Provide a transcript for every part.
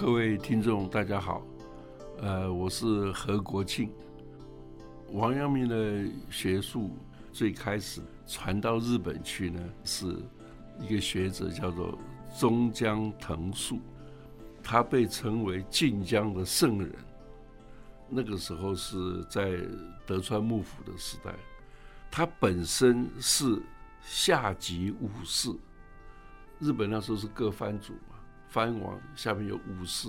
各位听众，大家好，呃，我是何国庆。王阳明的学术最开始传到日本去呢，是一个学者叫做中江藤树，他被称为晋江的圣人。那个时候是在德川幕府的时代，他本身是下级武士。日本那时候是各藩主，藩王下面有武士，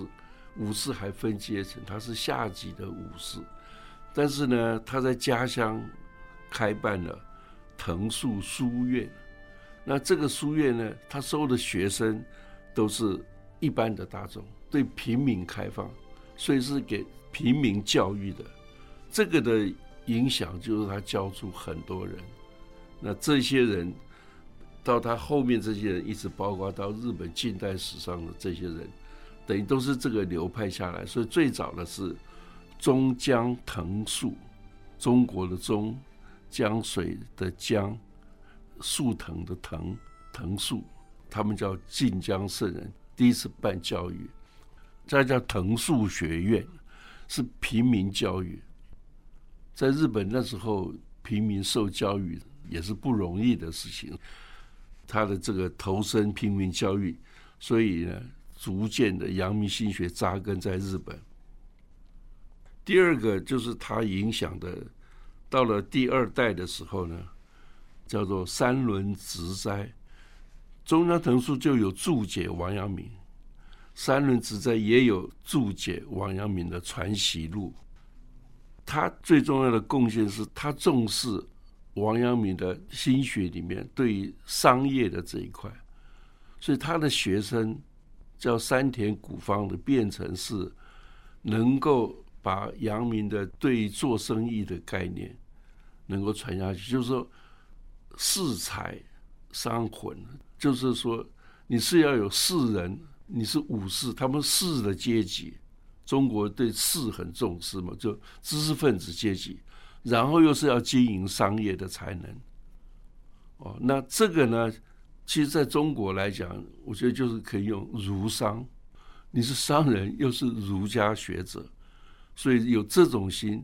武士还分阶层，他是下级的武士。但是呢，他在家乡开办了藤树书院。那这个书院呢，他收的学生都是一般的大众，对平民开放，所以是给平民教育的。这个的影响就是他教出很多人。那这些人到他后面，这些人一直包括到日本近代史上的这些人，等于都是这个流派下来。所以最早的是。中江藤树，中国的中，江水的江，树藤的藤，藤树，他们叫晋江圣人，第一次办教育，这叫藤树学院，是平民教育。在日本那时候，平民受教育也是不容易的事情，他的这个投身平民教育，所以呢，逐渐的阳明心学扎根在日本。第二个就是他影响的，到了第二代的时候呢，叫做三轮直斋，中央藤树就有注解王阳明，三轮直斋也有注解王阳明的传习录。他最重要的贡献是他重视王阳明的心学里面对于商业的这一块，所以他的学生叫山田古方的变成是能够。把阳明的对做生意的概念能够传下去，就是说，士财商魂，就是说你是要有士人，你是武士，他们士的阶级，中国对士很重视嘛，就知识分子阶级，然后又是要经营商业的才能。哦，那这个呢，其实在中国来讲，我觉得就是可以用儒商，你是商人，又是儒家学者。所以有这种心，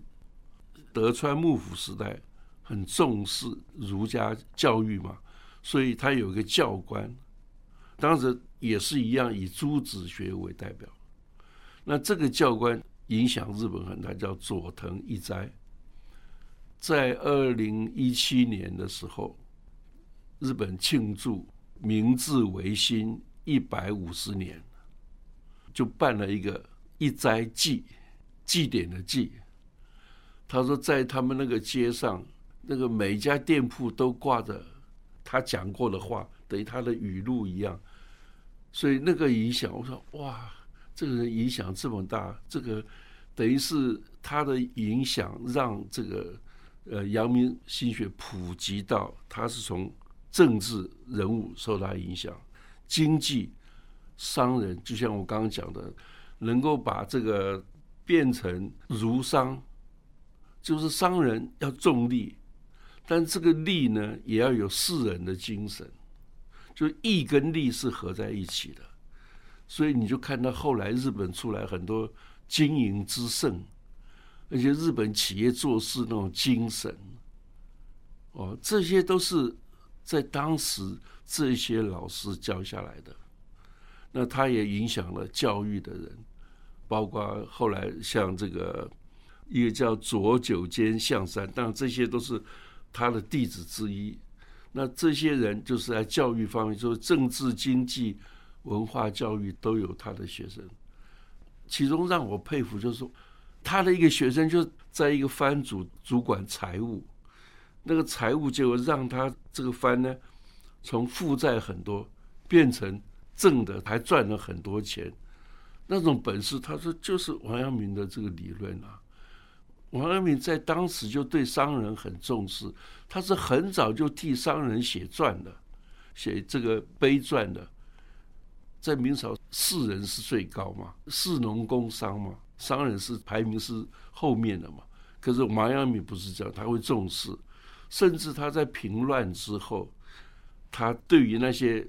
德川幕府时代很重视儒家教育嘛，所以他有一个教官，当时也是一样以朱子学为代表。那这个教官影响日本很大，叫佐藤一斋。在二零一七年的时候，日本庆祝明治维新一百五十年，就办了一个一斋祭。祭典的祭，他说在他们那个街上，那个每家店铺都挂着他讲过的话，等于他的语录一样。所以那个影响，我说哇，这个人影响这么大，这个等于是他的影响让这个呃阳明心学普及到，他是从政治人物受他影响，经济商人，就像我刚刚讲的，能够把这个。变成儒商，就是商人要重利，但这个利呢，也要有士人的精神，就义跟利是合在一起的。所以你就看到后来日本出来很多经营之圣，而且日本企业做事那种精神，哦，这些都是在当时这些老师教下来的。那他也影响了教育的人。包括后来像这个一个叫左九间象山，当然这些都是他的弟子之一。那这些人就是在教育方面，就是政治、经济、文化教育都有他的学生。其中让我佩服就是说，他的一个学生就在一个藩主主管财务，那个财务结果让他这个藩呢，从负债很多变成正的，还赚了很多钱。那种本事，他说就是王阳明的这个理论啊。王阳明在当时就对商人很重视，他是很早就替商人写传的，写这个碑传的。在明朝，士人是最高嘛，士农工商嘛，商人是排名是后面的嘛。可是王阳明不是这样，他会重视，甚至他在平乱之后，他对于那些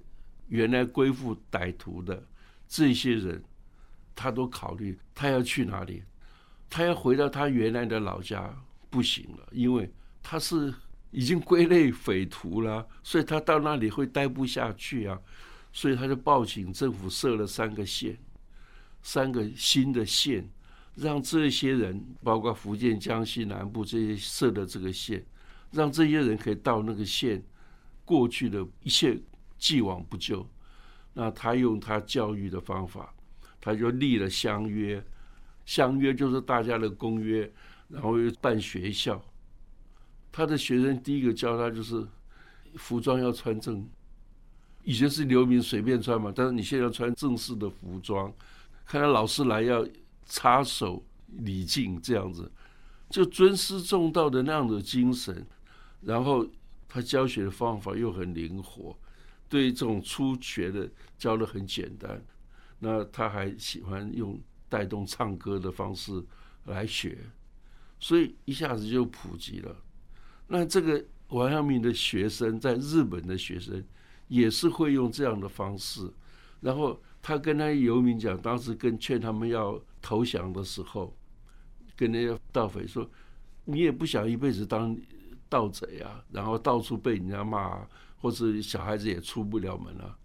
原来归附歹徒的这些人。他都考虑他要去哪里，他要回到他原来的老家不行了，因为他是已经归类匪徒了，所以他到那里会待不下去啊，所以他就报警，政府设了三个县，三个新的县，让这些人，包括福建、江西南部这些设的这个县，让这些人可以到那个县，过去的一切既往不咎。那他用他教育的方法，他就立了乡约，乡约就是大家的公约，然后又办学校。他的学生第一个教他就是服装要穿正，以前是流民随便穿嘛，但是你现在要穿正式的服装，看到老师来要插手礼敬这样子，就尊师重道的那样的精神。然后他教学的方法又很灵活。对这种初学的教的很简单，那他还喜欢用带动唱歌的方式来学，所以一下子就普及了。那这个王阳明的学生在日本的学生也是会用这样的方式，然后他跟他游民讲，当时跟劝他们要投降的时候，跟那些盗匪说：“你也不想一辈子当盗贼啊，然后到处被人家骂。”啊或者小孩子也出不了门了。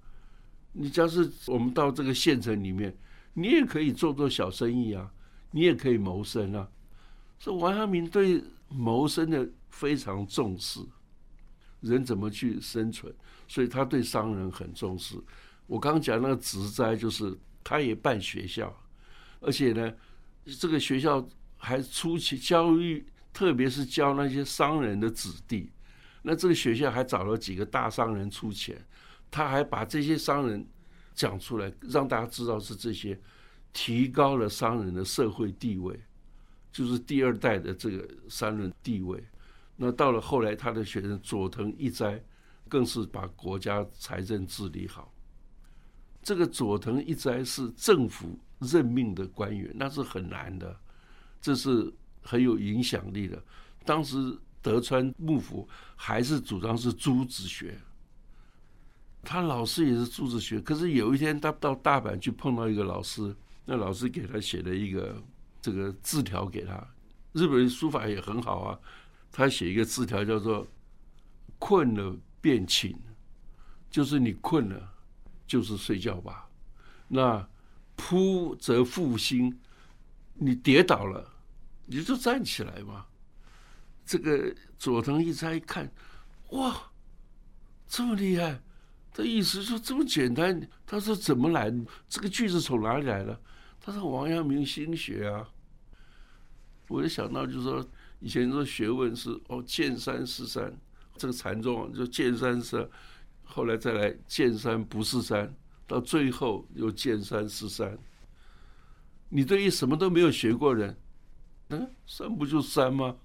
你假是我们到这个县城里面，你也可以做做小生意啊，你也可以谋生啊。所以王阳明对谋生的非常重视，人怎么去生存，所以他对商人很重视。我刚讲那个植栽，就是他也办学校，而且呢，这个学校还出去教育，特别是教那些商人的子弟。那这个学校还找了几个大商人出钱，他还把这些商人讲出来，让大家知道是这些提高了商人的社会地位，就是第二代的这个商人地位。那到了后来，他的学生佐藤一斋更是把国家财政治理好。这个佐藤一斋是政府任命的官员，那是很难的，这是很有影响力的。当时。德川幕府还是主张是朱子学，他老师也是朱子学。可是有一天，他到大阪去碰到一个老师，那老师给他写了一个这个字条给他。日本人书法也很好啊，他写一个字条叫做“困了便寝”，就是你困了就是睡觉吧。那扑则复兴，你跌倒了你就站起来嘛。这个佐藤一猜一看，哇，这么厉害！他意思说这么简单。他说怎么来？这个句子从哪里来的？他说王阳明心学啊。我就想到，就是说以前说学问是哦，见山是山，这个禅宗就见山是，后来再来见山不是山，到最后又见山是山。你对于什么都没有学过人，嗯，山不就山吗？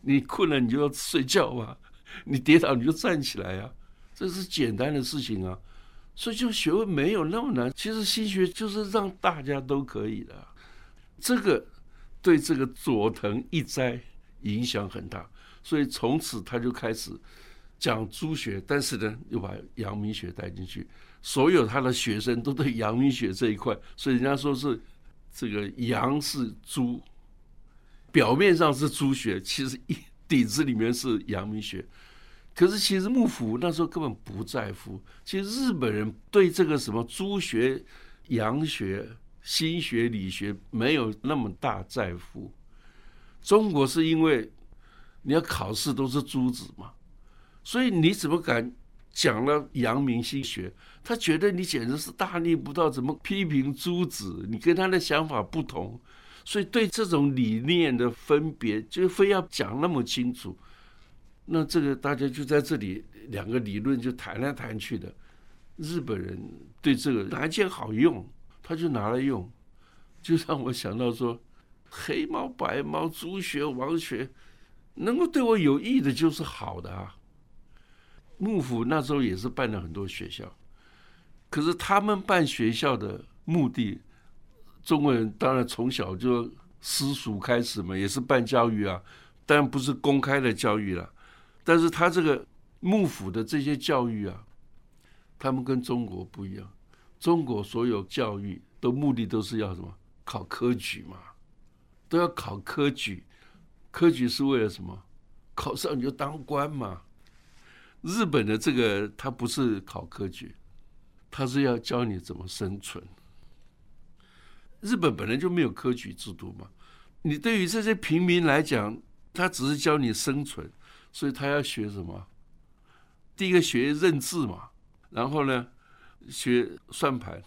你困了，你就要睡觉嘛；你跌倒，你就站起来呀。这是简单的事情啊。所以，就学问没有那么难。其实，心学就是让大家都可以的。这个对这个佐藤一斋影响很大，所以从此他就开始讲朱学，但是呢，又把阳明学带进去。所有他的学生都对阳明学这一块，所以人家说是这个阳是朱。表面上是朱学，其实一底子里面是阳明学。可是其实幕府那时候根本不在乎。其实日本人对这个什么朱学、阳学、心学、理学没有那么大在乎。中国是因为你要考试都是朱子嘛，所以你怎么敢讲了阳明心学？他觉得你简直是大逆不道，怎么批评朱子？你跟他的想法不同。所以对这种理念的分别，就非要讲那么清楚，那这个大家就在这里两个理论就谈来谈去的。日本人对这个哪一件好用，他就拿来用，就让我想到说，黑猫白猫朱学王学，能够对我有益的就是好的啊。幕府那时候也是办了很多学校，可是他们办学校的目的。中国人当然从小就私塾开始嘛，也是办教育啊，当然不是公开的教育了。但是他这个幕府的这些教育啊，他们跟中国不一样。中国所有教育的目的都是要什么？考科举嘛，都要考科举。科举是为了什么？考上你就当官嘛。日本的这个他不是考科举，他是要教你怎么生存。日本本来就没有科举制度嘛，你对于这些平民来讲，他只是教你生存，所以他要学什么？第一个学认字嘛，然后呢，学算盘、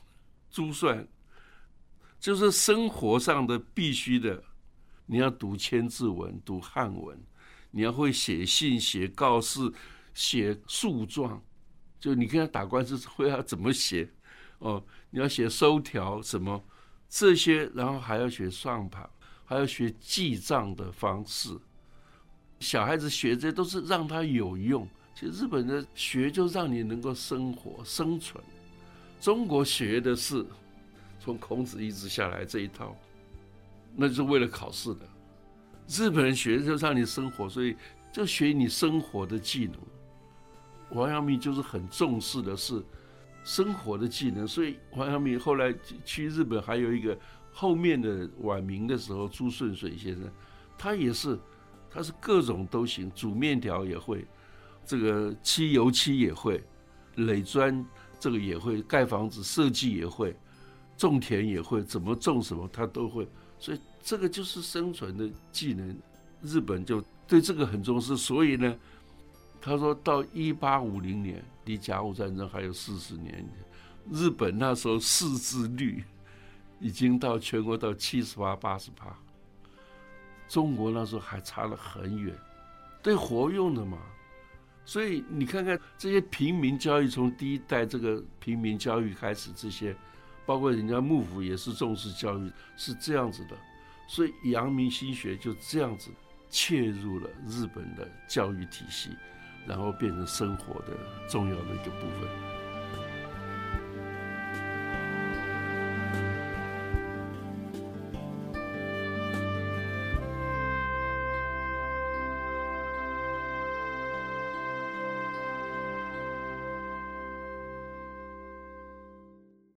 珠算，就是生活上的必须的。你要读千字文，读汉文，你要会写信、写告示、写诉状，就你跟他打官司会要怎么写？哦，你要写收条什么？这些，然后还要学算盘，还要学记账的方式。小孩子学这些都是让他有用。其实日本的学就让你能够生活生存。中国学的是从孔子一直下来这一套，那就是为了考试的。日本人学就让你生活，所以就学你生活的技能。王阳明就是很重视的是。生活的技能，所以王阳明后来去日本，还有一个后面的晚明的时候，朱顺水先生，他也是，他是各种都行，煮面条也会，这个漆油漆也会，垒砖这个也会，盖房子设计也会，种田也会，怎么种什么他都会，所以这个就是生存的技能。日本就对这个很重视，所以呢。他说到一八五零年，离甲午战争还有四十年，日本那时候识字率已经到全国到七十八、八十八，中国那时候还差了很远，对活用的嘛。所以你看看这些平民教育，从第一代这个平民教育开始，这些包括人家幕府也是重视教育，是这样子的。所以阳明心学就这样子切入了日本的教育体系。然后变成生活的重要的一个部分。